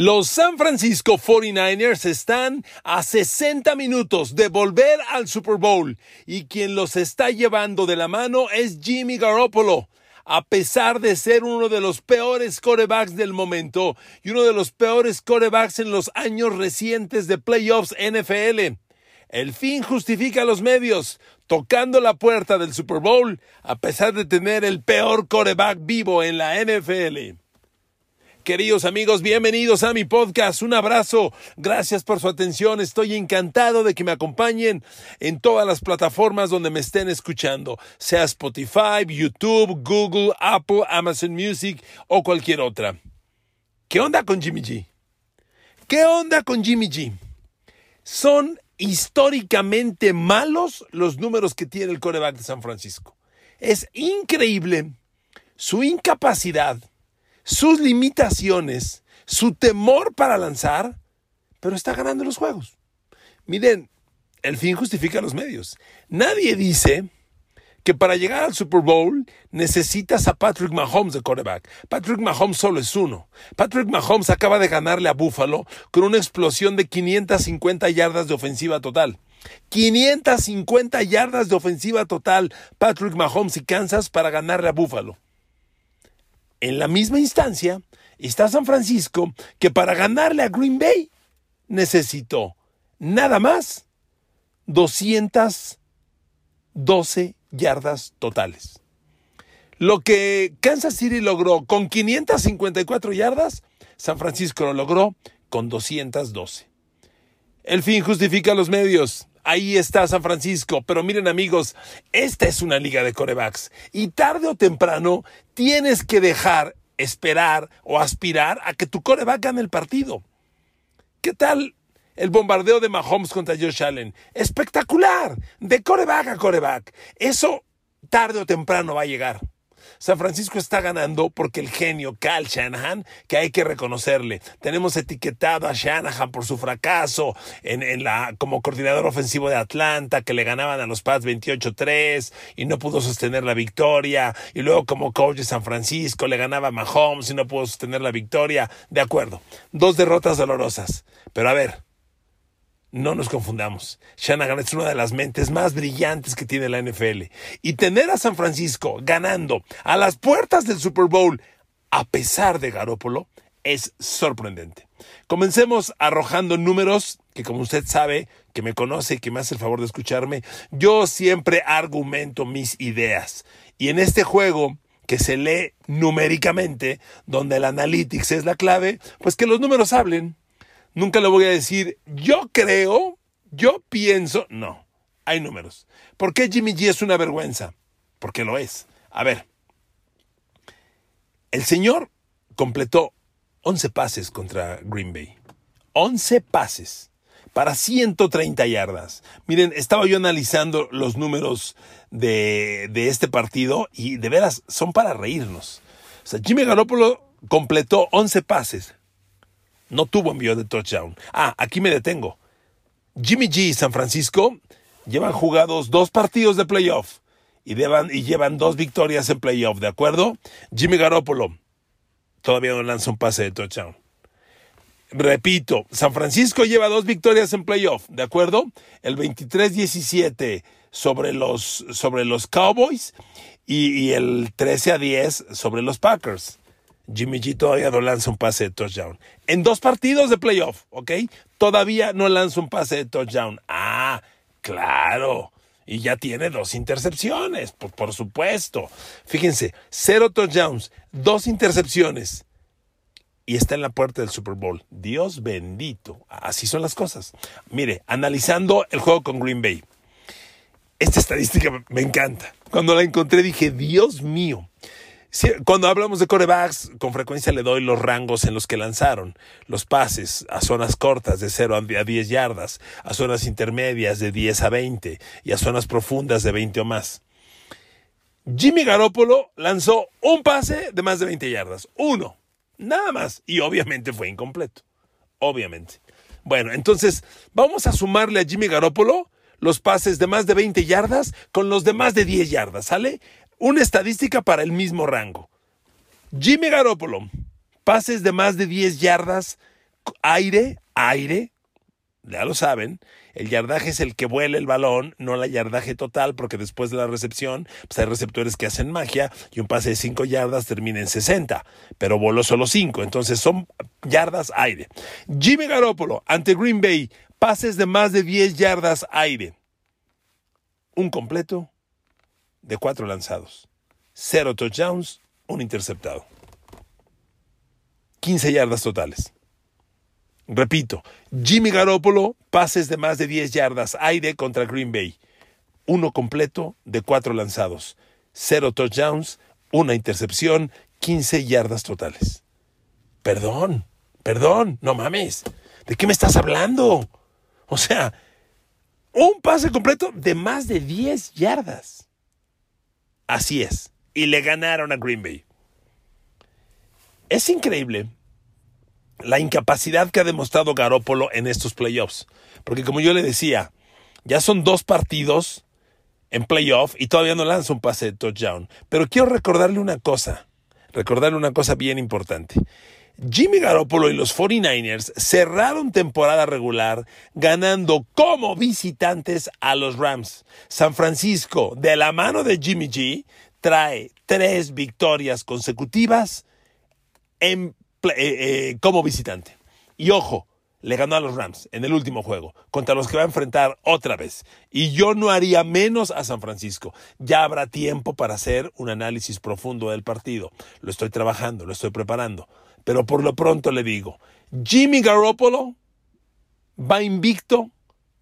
Los San Francisco 49ers están a 60 minutos de volver al Super Bowl y quien los está llevando de la mano es Jimmy Garoppolo. A pesar de ser uno de los peores corebacks del momento y uno de los peores corebacks en los años recientes de playoffs NFL. El fin justifica los medios, tocando la puerta del Super Bowl a pesar de tener el peor coreback vivo en la NFL. Queridos amigos, bienvenidos a mi podcast. Un abrazo. Gracias por su atención. Estoy encantado de que me acompañen en todas las plataformas donde me estén escuchando, sea Spotify, YouTube, Google, Apple, Amazon Music o cualquier otra. ¿Qué onda con Jimmy G? ¿Qué onda con Jimmy G? Son históricamente malos los números que tiene el coreback de San Francisco. Es increíble su incapacidad sus limitaciones, su temor para lanzar, pero está ganando los juegos. Miren, el fin justifica los medios. Nadie dice que para llegar al Super Bowl necesitas a Patrick Mahomes de quarterback. Patrick Mahomes solo es uno. Patrick Mahomes acaba de ganarle a Buffalo con una explosión de 550 yardas de ofensiva total. 550 yardas de ofensiva total Patrick Mahomes y Kansas para ganarle a Buffalo. En la misma instancia está San Francisco, que para ganarle a Green Bay necesitó nada más 212 yardas totales. Lo que Kansas City logró con 554 yardas, San Francisco lo logró con 212. El fin justifica los medios. Ahí está San Francisco. Pero miren amigos, esta es una liga de corebacks. Y tarde o temprano tienes que dejar, esperar o aspirar a que tu coreback gane el partido. ¿Qué tal el bombardeo de Mahomes contra Josh Allen? Espectacular. De coreback a coreback. Eso tarde o temprano va a llegar. San Francisco está ganando porque el genio Cal Shanahan, que hay que reconocerle, tenemos etiquetado a Shanahan por su fracaso en, la, como coordinador ofensivo de Atlanta, que le ganaban a los Pats 28-3 y no pudo sostener la victoria, y luego como coach de San Francisco le ganaba a Mahomes y no pudo sostener la victoria. De acuerdo, dos derrotas dolorosas. Pero a ver, no nos confundamos. Shanahan es una de las mentes más brillantes que tiene la NFL. Y tener a San Francisco ganando a las puertas del Super Bowl, a pesar de Garópolo, es sorprendente. Comencemos arrojando números que como usted sabe, que me conoce y que me hace el favor de escucharme, yo siempre argumento mis ideas. Y en este juego que se lee numéricamente, donde el analytics es la clave, pues que los números hablen. Nunca le voy a decir, yo creo, yo pienso. No, hay números. ¿Por qué Jimmy G es una vergüenza? Porque lo es. A ver, el señor completó 11 pases contra Green Bay. 11 pases para 130 yardas. Miren, estaba yo analizando los números de, este partido y de veras son para reírnos. O sea, Jimmy Garoppolo completó 11 pases no tuvo envío de touchdown. Ah, aquí me detengo. Jimmy G y San Francisco llevan jugados dos partidos de playoff y, y llevan dos victorias en playoff, ¿de acuerdo? Jimmy Garoppolo todavía no lanza un pase de touchdown. Repito, San Francisco lleva dos victorias en playoff, ¿de acuerdo? El 23-17 sobre los, sobre los Cowboys y, y el 13 a 10 sobre los Packers. Jimmy G todavía no lanza un pase de touchdown. En dos partidos de playoff, ¿ok? Todavía no lanza un pase de touchdown. Ah, claro. Y ya tiene dos intercepciones, por, por supuesto. Fíjense, cero touchdowns, dos intercepciones. Y está en la puerta del Super Bowl. Dios bendito. Así son las cosas. Mire, analizando el juego con Green Bay. Esta estadística me encanta. Cuando la encontré dije, Dios mío cuando hablamos de corebacks, con frecuencia le doy los rangos en los que lanzaron. Los pases a zonas cortas de 0 a 10 yardas, a zonas intermedias de 10 a 20 y a zonas profundas de 20 o más. Jimmy Garoppolo lanzó un pase de más de 20 yardas. Uno. Nada más. Y obviamente fue incompleto. Obviamente. Bueno, entonces vamos a sumarle a Jimmy Garoppolo los pases de más de 20 yardas con los de más de 10 yardas, ¿sale? Una estadística para el mismo rango. Jimmy Garoppolo, pases de más de 10 yardas aire, aire, ya lo saben, el yardaje es el que vuela el balón, no la yardaje total, porque después de la recepción, pues hay receptores que hacen magia y un pase de 5 yardas termina en 60, pero voló solo 5, entonces son yardas aire. Jimmy Garoppolo ante Green Bay, pases de más de 10 yardas aire. Un completo de 4 lanzados. 0 touchdowns, un interceptado. 15 yardas totales. Repito, Jimmy Garoppolo, pases de más de 10 yardas, aire contra Green Bay. Uno completo de cuatro lanzados. Cero touchdowns, una intercepción, 15 yardas totales. Perdón, perdón, no mames. ¿De qué me estás hablando? O sea, un pase completo de más de 10 yardas. Así es. Y le ganaron a Green Bay. Es increíble la incapacidad que ha demostrado Garópolo en estos playoffs. Porque como yo le decía, ya son dos partidos en playoff y todavía no lanza un pase de touchdown. Pero quiero recordarle una cosa, recordarle una cosa bien importante. Jimmy Garoppolo y los 49ers cerraron temporada regular ganando como visitantes a los Rams. San Francisco, de la mano de Jimmy G, trae tres victorias consecutivas eh, eh, como visitante. Y ojo, le ganó a los Rams en el último juego, contra los que va a enfrentar otra vez. Y yo no haría menos a San Francisco. Ya habrá tiempo para hacer un análisis profundo del partido. Lo estoy trabajando, lo estoy preparando. Pero por lo pronto le digo, Jimmy Garoppolo va invicto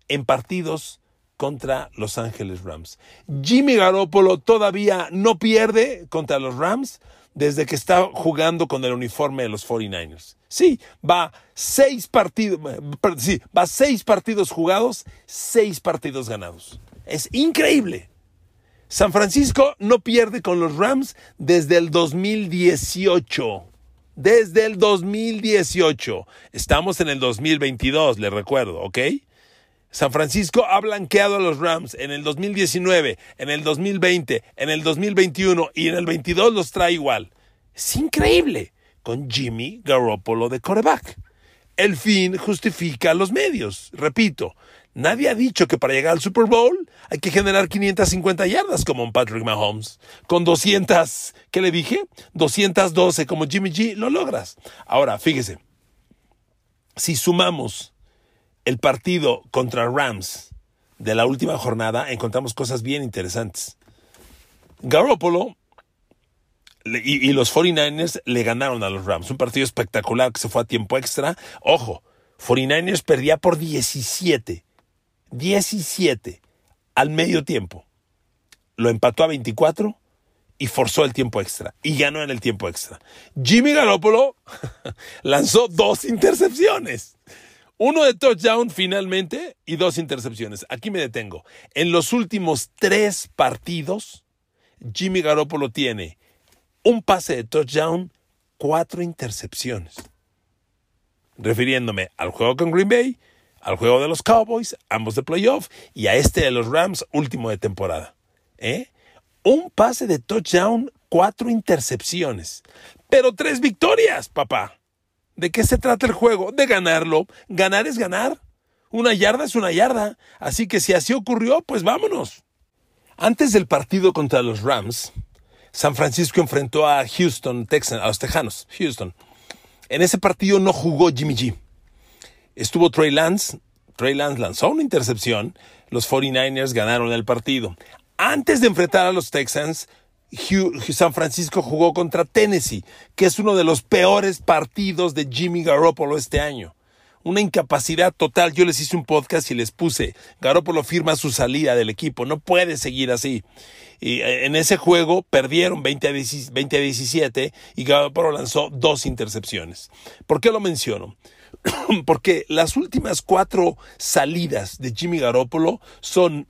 en partidos contra Los Ángeles Rams. Jimmy Garoppolo todavía no pierde contra los Rams desde que está jugando con el uniforme de los 49ers. Sí, va seis partidos, sí, va seis partidos jugados, seis partidos ganados. Es increíble. San Francisco no pierde con los Rams desde el 2018. Desde el 2018. Estamos en el 2022, le recuerdo, ¿ok? San Francisco ha blanqueado a los Rams en el 2019, en el 2020, en el 2021 y en el 22 los trae igual. Es increíble con Jimmy Garoppolo de coreback. El fin justifica los medios. Repito, nadie ha dicho que para llegar al Super Bowl hay que generar 550 yardas como un Patrick Mahomes. Con 200, ¿qué le dije? 212 como Jimmy G, lo logras. Ahora, fíjese, si sumamos el partido contra Rams de la última jornada, encontramos cosas bien interesantes. Garoppolo y, los 49ers le ganaron a los Rams. Un partido espectacular que se fue a tiempo extra. Ojo, 49ers perdía por 17. 17 al medio tiempo. Lo empató a 24 y forzó el tiempo extra. Y ganó en el tiempo extra. Jimmy Garoppolo lanzó dos intercepciones. Uno de touchdown finalmente y dos intercepciones. Aquí me detengo. En los últimos tres partidos, Jimmy Garoppolo tiene un pase de touchdown, cuatro intercepciones. Refiriéndome al juego con Green Bay, al juego de los Cowboys, ambos de playoff, y a este de los Rams, último de temporada. ¿Eh? Un pase de touchdown, cuatro intercepciones. Pero tres victorias, papá. ¿De qué se trata el juego? De ganarlo. Ganar es ganar. Una yarda es una yarda. Así que si así ocurrió, pues vámonos. Antes del partido contra los Rams, San Francisco enfrentó a Houston, Texans, a los Tejanos, Houston. En ese partido no jugó Jimmy G. Estuvo Trey Lance. Trey Lance lanzó una intercepción. Los 49ers ganaron el partido. Antes de enfrentar a los Texans, San Francisco jugó contra Tennessee, que es uno de los peores partidos de Jimmy Garoppolo este año. Una incapacidad total. Yo les hice un podcast y les puse, Garoppolo firma su salida del equipo, no puede seguir así. Y eh, en ese juego perdieron 20 a, 17 y Garoppolo lanzó dos intercepciones. ¿Por qué lo menciono? Porque las últimas cuatro salidas de Jimmy Garoppolo son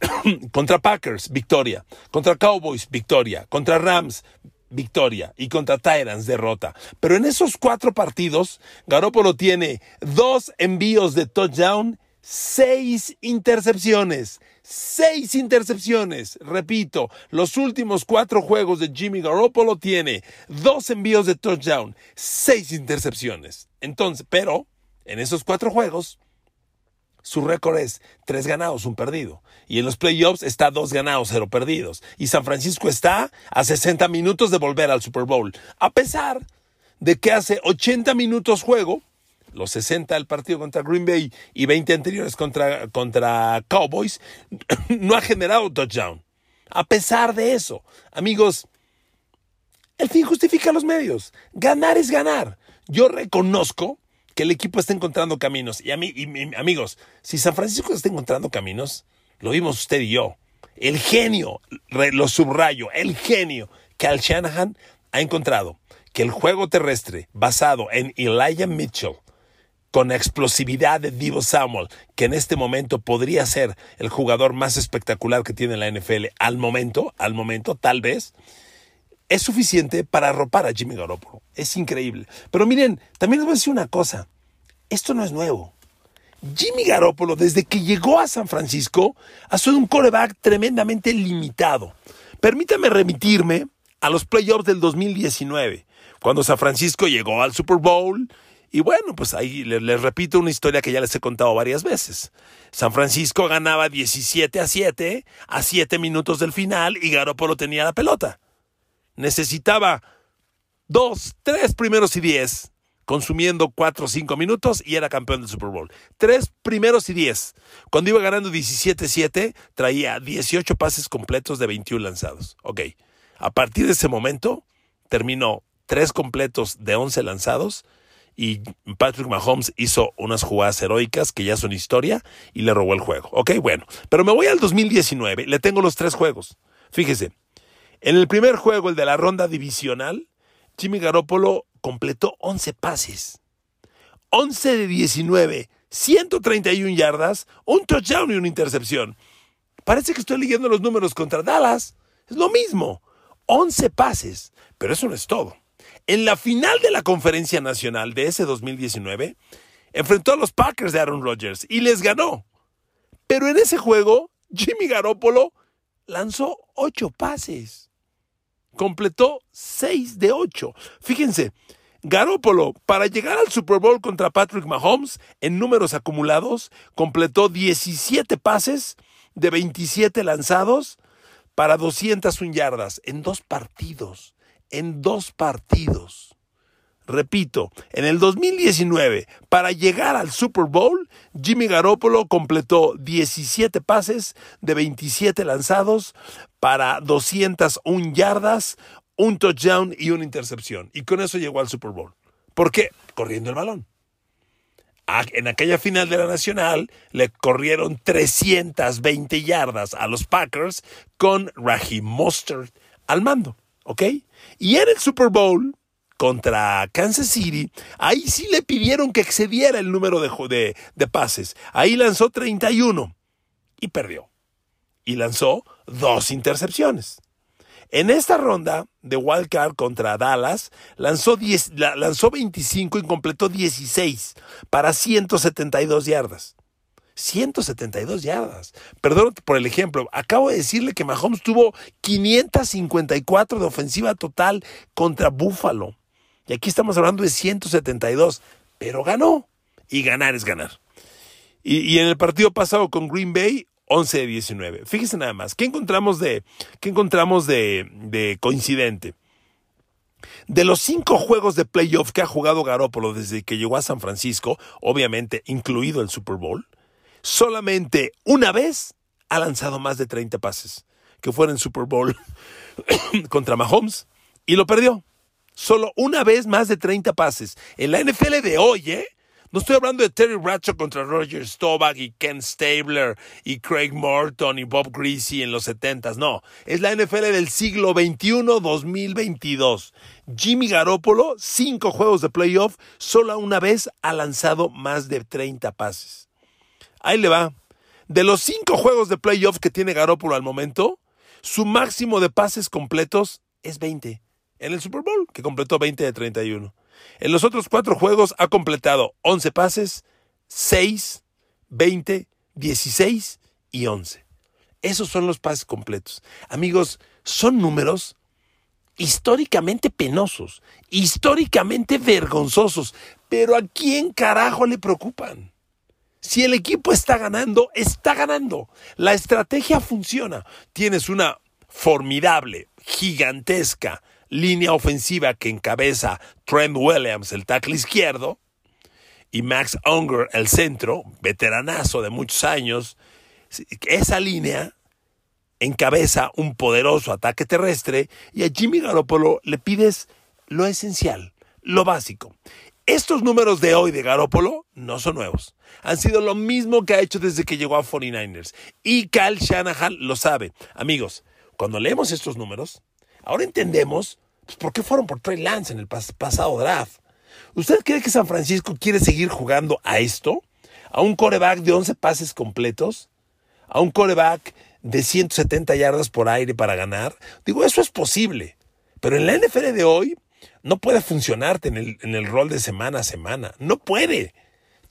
contra Packers, victoria. Contra Cowboys, victoria. Contra Rams, victoria. Y contra Tyrants, derrota. Pero en esos cuatro partidos, Garoppolo tiene dos envíos de touchdown, seis intercepciones. Seis intercepciones. Repito, los últimos cuatro juegos de Jimmy Garoppolo tiene dos envíos de touchdown, seis intercepciones. Entonces, pero en esos cuatro juegos, su récord es tres ganados, un perdido. Y en los playoffs está dos ganados, cero perdidos. Y San Francisco está a 60 minutos de volver al Super Bowl. A pesar de que hace 80 minutos juego los 60 del partido contra Green Bay y 20 anteriores contra, contra Cowboys, no ha generado touchdown. A pesar de eso, amigos, el fin justifica los medios. Ganar es ganar. Yo reconozco que el equipo está encontrando caminos. Y, a mí, y, amigos, si San Francisco está encontrando caminos, lo vimos usted y yo. El genio, lo subrayo, el genio que Al Shanahan ha encontrado que el juego terrestre basado en Elijah Mitchell con la explosividad de Divo Samuel, que en este momento podría ser el jugador más espectacular que tiene la NFL al momento, al momento, tal vez, es suficiente para arropar a Jimmy Garoppolo. Es increíble. Pero miren, también les voy a decir una cosa. Esto no es nuevo. Jimmy Garoppolo, desde que llegó a San Francisco, ha sido un coreback tremendamente limitado. Permítame remitirme a los playoffs del 2019, cuando San Francisco llegó al Super Bowl y bueno, pues ahí les, repito una historia que ya les he contado varias veces. San Francisco ganaba 17 a 7 a 7 minutos del final y Garoppolo tenía la pelota. Necesitaba dos, tres primeros y diez, consumiendo cuatro o cinco minutos y era campeón del Super Bowl. Tres primeros y diez. Cuando iba ganando 17-7, traía 18 pases completos de 21 lanzados. Ok. A partir de ese momento, terminó tres completos de 11 lanzados y Patrick Mahomes hizo unas jugadas heroicas que ya son historia y le robó el juego. Ok, bueno, pero me voy al 2019, le tengo los tres juegos. Fíjese, en el primer juego, el de la ronda divisional, Jimmy Garoppolo completó 11 pases. 11 de 19, 131 yardas, un touchdown y una intercepción. Parece que estoy leyendo los números contra Dallas. Es lo mismo. 11 pases. Pero eso no es todo. En la final de la conferencia nacional de ese 2019, enfrentó a los Packers de Aaron Rodgers y les ganó. Pero en ese juego, Jimmy Garoppolo lanzó ocho pases. Completó seis de ocho. Fíjense, Garoppolo, para llegar al Super Bowl contra Patrick Mahomes, en números acumulados, completó 17 pases de 27 lanzados para 201 yardas en dos partidos en dos partidos. Repito, en el 2019, para llegar al Super Bowl, Jimmy Garoppolo completó 17 pases de 27 lanzados para 201 yardas, un touchdown y una intercepción. Y con eso llegó al Super Bowl. ¿Por qué? Corriendo el balón. En aquella final de la Nacional le corrieron 320 yardas a los Packers con Raheem Mostert al mando. ¿Ok? Y en el Super Bowl contra Kansas City, ahí sí le pidieron que excediera el número de, de, pases. Ahí lanzó 31 y perdió. Y lanzó dos intercepciones. En esta ronda de Wildcard contra Dallas, lanzó, 10, lanzó 25 y completó 16 para 172 yardas. 172 yardas. Perdón por el ejemplo. Acabo de decirle que Mahomes tuvo 554 de ofensiva total contra Buffalo. Y aquí estamos hablando de 172. Pero ganó. Y ganar es ganar. Y, en el partido pasado con Green Bay, 11 de 19. Fíjese nada más. ¿Qué encontramos de, qué encontramos de, de coincidente? De los cinco juegos de playoff que ha jugado Garoppolo desde que llegó a San Francisco, obviamente incluido el Super Bowl, solamente una vez ha lanzado más de 30 pases, que fue en Super Bowl contra Mahomes, y lo perdió. Solo una vez más de 30 pases. En la NFL de hoy, ¿eh? No estoy hablando de Terry Bradshaw contra Roger Staubach y Ken Stabler y Craig Morton y Bob Greasy en los 70 No, es la NFL del siglo XXI 2022. Jimmy Garoppolo, cinco juegos de playoff, solo una vez ha lanzado más de 30 pases. Ahí le va. De los cinco juegos de playoff que tiene Garoppolo al momento, su máximo de pases completos es 20. En el Super Bowl, que completó 20 de 31. En los otros cuatro juegos ha completado 11 pases, 6, 20, 16 y 11. Esos son los pases completos. Amigos, son números históricamente penosos, históricamente vergonzosos, pero ¿a quién carajo le preocupan? Si el equipo está ganando, está ganando. La estrategia funciona. Tienes una formidable, gigantesca línea ofensiva que encabeza Trent Williams, el tackle izquierdo, y Max Unger, el centro, veteranazo de muchos años. Esa línea encabeza un poderoso ataque terrestre y a Jimmy Garoppolo le pides lo esencial, lo básico. Estos números de hoy de Garoppolo no son nuevos. Han sido lo mismo que ha hecho desde que llegó a 49ers. Y Cal Shanahan lo sabe. Amigos, cuando leemos estos números, ahora entendemos pues, por qué fueron por Trey Lance en el pasado draft. ¿Usted cree que San Francisco quiere seguir jugando a esto? ¿A un coreback de 11 pases completos? ¿A un coreback de 170 yardas por aire para ganar. Digo, eso es posible. Pero en la NFL de hoy no puede funcionarte en el, en el rol de semana a semana. No puede.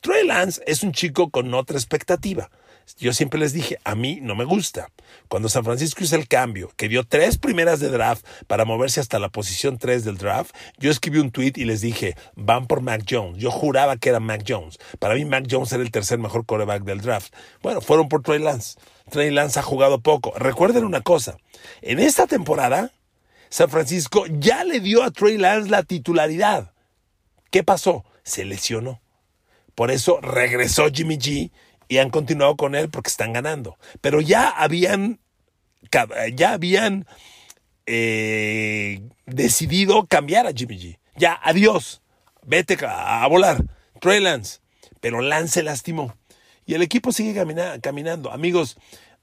Trey Lance es un chico con otra expectativa. Yo siempre les dije, a mí no me gusta. Cuando San Francisco hizo el cambio, que dio tres primeras de draft para moverse hasta la posición 3 del draft, yo escribí un tweet y les dije, van por Mac Jones. Yo juraba que era Mac Jones. Para mí Mac Jones era el tercer mejor quarterback del draft. Bueno, fueron por Trey Lance. Trey Lance ha jugado poco. Recuerden una cosa, en esta temporada, San Francisco ya le dio a Trey Lance la titularidad. ¿Qué pasó? Se lesionó. Por eso regresó Jimmy G y han continuado con él porque están ganando. Pero ya habían, ya habían eh, decidido cambiar a Jimmy G. Ya, adiós, vete a, volar, Trey Lance. Pero Lance se lastimó. Y el equipo sigue caminando. Amigos,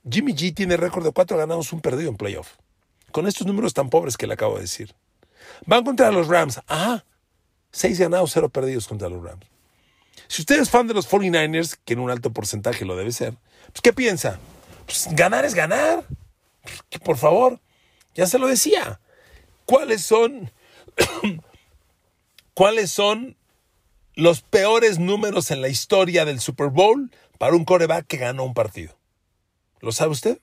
Jimmy G tiene récord de cuatro ganados, un perdido en playoff. Con estos números tan pobres que le acabo de decir. Van contra los Rams. Ajá. Seis ganados, cero perdidos contra los Rams. Si usted es fan de los 49ers, que en un alto porcentaje lo debe ser, pues ¿qué piensa? Pues ganar es ganar. por favor, ya se lo decía. ¿Cuáles son cuáles son los peores números en la historia del Super Bowl para un coreback que ganó un partido? ¿Lo sabe usted?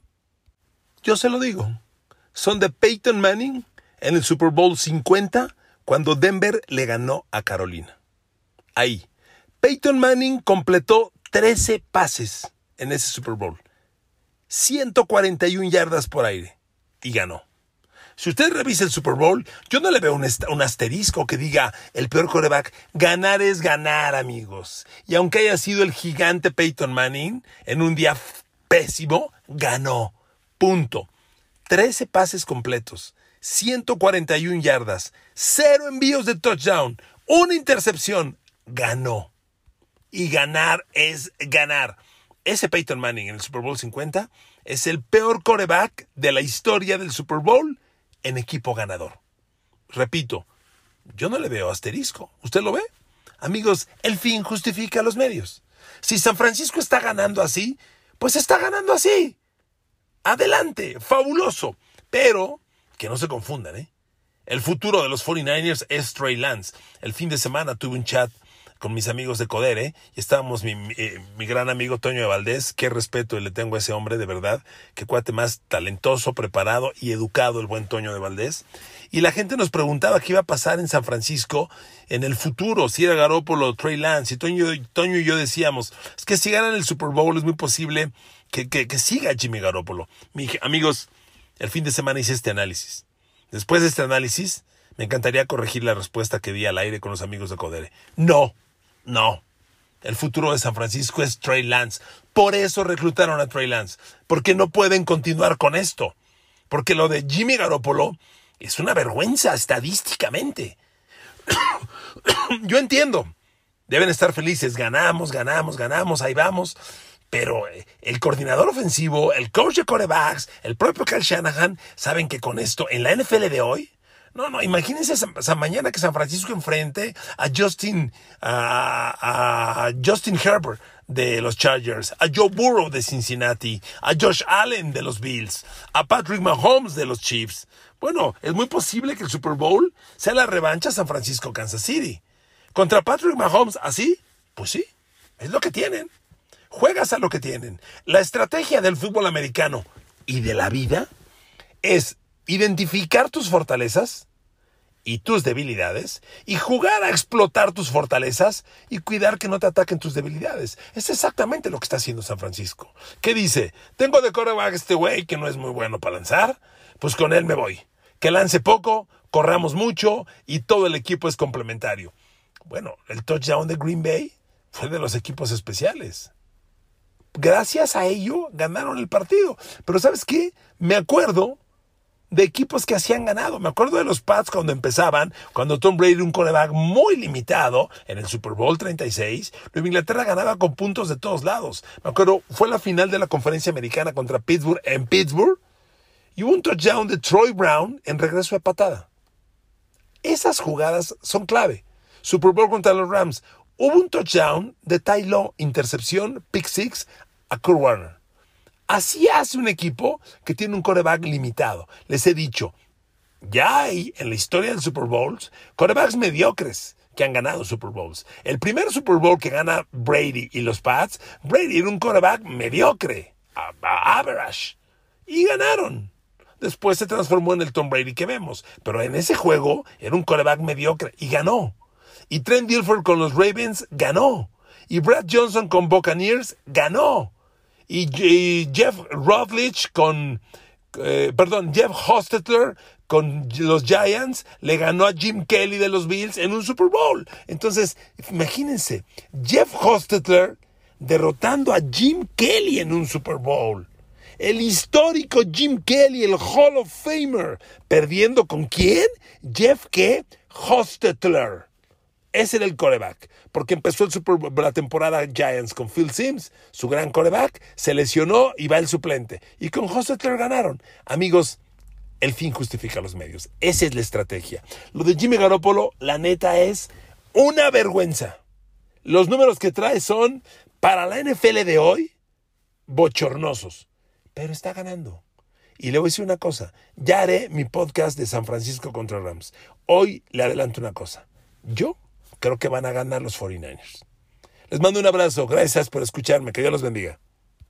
Yo se lo digo. Son de Peyton Manning en el Super Bowl 50 cuando Denver le ganó a Carolina. Ahí. Peyton Manning completó 13 pases en ese Super Bowl. 141 yardas por aire. Y ganó. Si usted revisa el Super Bowl, yo no le veo un, asterisco que diga el peor coreback. Ganar es ganar, amigos. Y aunque haya sido el gigante Peyton Manning, en un día pésimo, ganó. Punto. 13 pases completos, 141 yardas, 0 envíos de touchdown, una intercepción, ganó. Y ganar es ganar. Ese Peyton Manning en el Super Bowl 50 es el peor coreback de la historia del Super Bowl en equipo ganador. Repito, yo no le veo asterisco. ¿Usted lo ve? Amigos, el fin justifica los medios. Si San Francisco está ganando así, pues está ganando así. Adelante, fabuloso. Pero que no se confundan, ¿eh? El futuro de los 49ers es Trey Lance. El fin de semana tuve un chat con mis amigos de Codere y estábamos mi, eh, mi, gran amigo Toño de Valdés, qué respeto le tengo a ese hombre de verdad, qué cuate más talentoso, preparado y educado el buen Toño de Valdés. Y la gente nos preguntaba qué iba a pasar en San Francisco en el futuro, si era Garoppolo o Trey Lance. Y Toño, y yo decíamos, es que si ganan el Super Bowl es muy posible que, siga Jimmy Garoppolo. Mi, amigos, el fin de semana hice este análisis. Después de este análisis, me encantaría corregir la respuesta que di al aire con los amigos de Codere. No, no. El futuro de San Francisco es Trey Lance. Por eso reclutaron a Trey Lance. Porque no pueden continuar con esto. Porque lo de Jimmy Garoppolo es una vergüenza estadísticamente. Yo entiendo. Deben estar felices. Ganamos, ganamos, ganamos, ahí vamos. Pero eh, el coordinador ofensivo, el coach de corebacks, el propio Kyle Shanahan, saben que con esto, en la NFL de hoy, no, no, imagínense esa, mañana que San Francisco enfrente a Justin, a, Justin Herbert de los Chargers, a Joe Burrow de Cincinnati, a Josh Allen de los Bills, a Patrick Mahomes de los Chiefs. Bueno, es muy posible que el Super Bowl sea la revancha San Francisco-Kansas City. Contra Patrick Mahomes, ¿así? Pues sí, es lo que tienen. juegas a lo que tienen. La estrategia del fútbol americano y de la vida es identificar tus fortalezas y tus debilidades y jugar a explotar tus fortalezas y cuidar que no te ataquen tus debilidades. Es exactamente lo que está haciendo San Francisco. ¿Qué dice? Tengo de coreback este güey que no es muy bueno para lanzar, pues con él me voy. Que lance poco, corramos mucho y todo el equipo es complementario. Bueno, el touchdown de Green Bay fue de los equipos especiales. Gracias a ello ganaron el partido. Pero ¿sabes qué? Me acuerdo de equipos que hacían ganado. Me acuerdo de los Pats cuando empezaban, cuando Tom Brady un coreback muy limitado en el Super Bowl 36. Nueva Inglaterra ganaba con puntos de todos lados. Me acuerdo, fue la final de la conferencia americana contra Pittsburgh en Pittsburgh. Y hubo un touchdown de Troy Brown en regreso de patada. Esas jugadas son clave. Super Bowl contra los Rams. Hubo un touchdown de Ty Law, intercepción, pick six a Kurt Warner. Así hace un equipo que tiene un coreback limitado. Les he dicho, ya hay en la historia del Super Bowls corebacks mediocres que han ganado Super Bowls. El primer Super Bowl que gana Brady y los Pats, Brady era un coreback mediocre, average, y ganaron. Después se transformó en el Tom Brady que vemos, pero en ese juego era un coreback mediocre y ganó. Y Trent Dilfer con los Ravens ganó. Y Brad Johnson con Buccaneers ganó y, Jeff Rutledge con, eh, perdón, Jeff Hostetler con los Giants le ganó a Jim Kelly de los Bills en un Super Bowl. Entonces, imagínense, Jeff Hostetler derrotando a Jim Kelly en un Super Bowl. El histórico Jim Kelly, el Hall of Famer, perdiendo con quién? Jeff K. Hostetler. Ese era el coreback, porque empezó la temporada Giants con Phil Sims, su gran coreback, se lesionó y va el suplente. Y con Hostetler ganaron. Amigos, el fin justifica los medios. Esa es la estrategia. Lo de Jimmy Garoppolo, la neta, es una vergüenza. Los números que trae son, para la NFL de hoy, bochornosos. Pero está ganando. Y le voy a decir una cosa, ya haré mi podcast de San Francisco contra Rams. Hoy le adelanto una cosa. Yo creo que van a ganar los 49ers. Les mando un abrazo. Gracias por escucharme. Que Dios los bendiga.